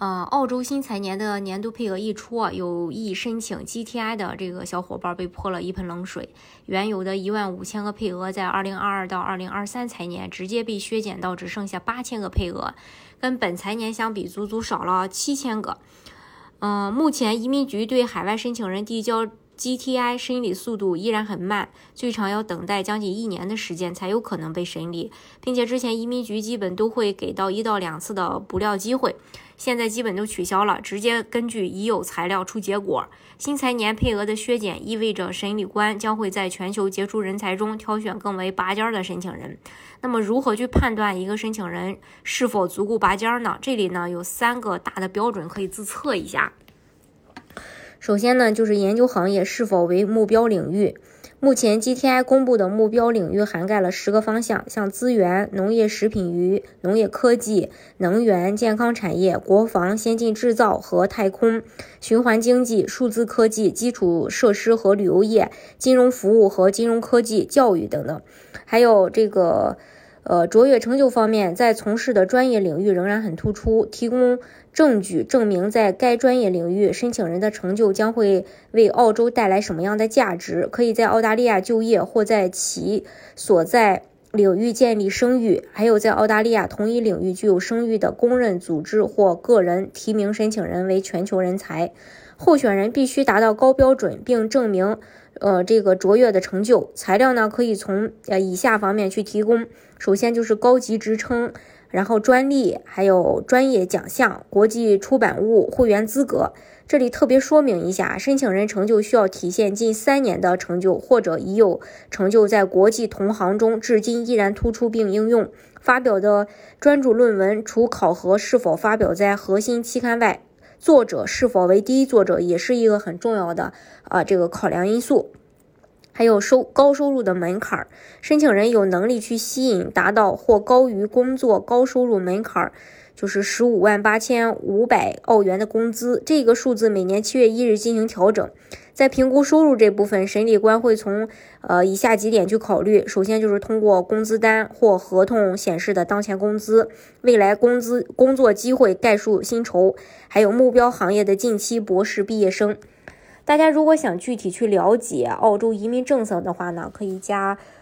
嗯，澳洲新财年的年度配额一出啊，有意申请 GTI 的这个小伙伴被泼了一盆冷水。原有的一万五千个配额，在二零二二到二零二三财年直接被削减到只剩下八千个配额，跟本财年相比，足足少了七千个。嗯，目前移民局对海外申请人递交。GTI 审理速度依然很慢，最长要等待将近一年的时间才有可能被审理，并且之前移民局基本都会给到一到两次的补料机会，现在基本都取消了，直接根据已有材料出结果。新财年配额的削减意味着审理官将会在全球杰出人才中挑选更为拔尖的申请人。那么如何去判断一个申请人是否足够拔尖呢？这里呢有三个大的标准可以自测一下。首先呢，就是研究行业是否为目标领域。目前 GTI 公布的目标领域涵盖了十个方向，像资源、农业、食品与农业科技、能源、健康产业、国防、先进制造和太空、循环经济、数字科技、基础设施和旅游业、金融服务和金融科技、教育等等，还有这个。呃，卓越成就方面，在从事的专业领域仍然很突出。提供证据证明，在该专业领域，申请人的成就将会为澳洲带来什么样的价值？可以在澳大利亚就业或在其所在领域建立声誉。还有，在澳大利亚同一领域具有声誉的公认组织或个人提名申请人为全球人才。候选人必须达到高标准，并证明，呃，这个卓越的成就。材料呢，可以从呃以下方面去提供。首先就是高级职称，然后专利，还有专业奖项、国际出版物、会员资格。这里特别说明一下，申请人成就需要体现近三年的成就，或者已有成就在国际同行中至今依然突出并应用。发表的专注论文，除考核是否发表在核心期刊外。作者是否为第一作者也是一个很重要的啊这个考量因素，还有收高收入的门槛儿，申请人有能力去吸引达到或高于工作高收入门槛儿。就是十五万八千五百澳元的工资，这个数字每年七月一日进行调整。在评估收入这部分，审理官会从呃以下几点去考虑：首先就是通过工资单或合同显示的当前工资、未来工资、工作机会概述薪酬，还有目标行业的近期博士毕业生。大家如果想具体去了解澳洲移民政策的话呢，可以加。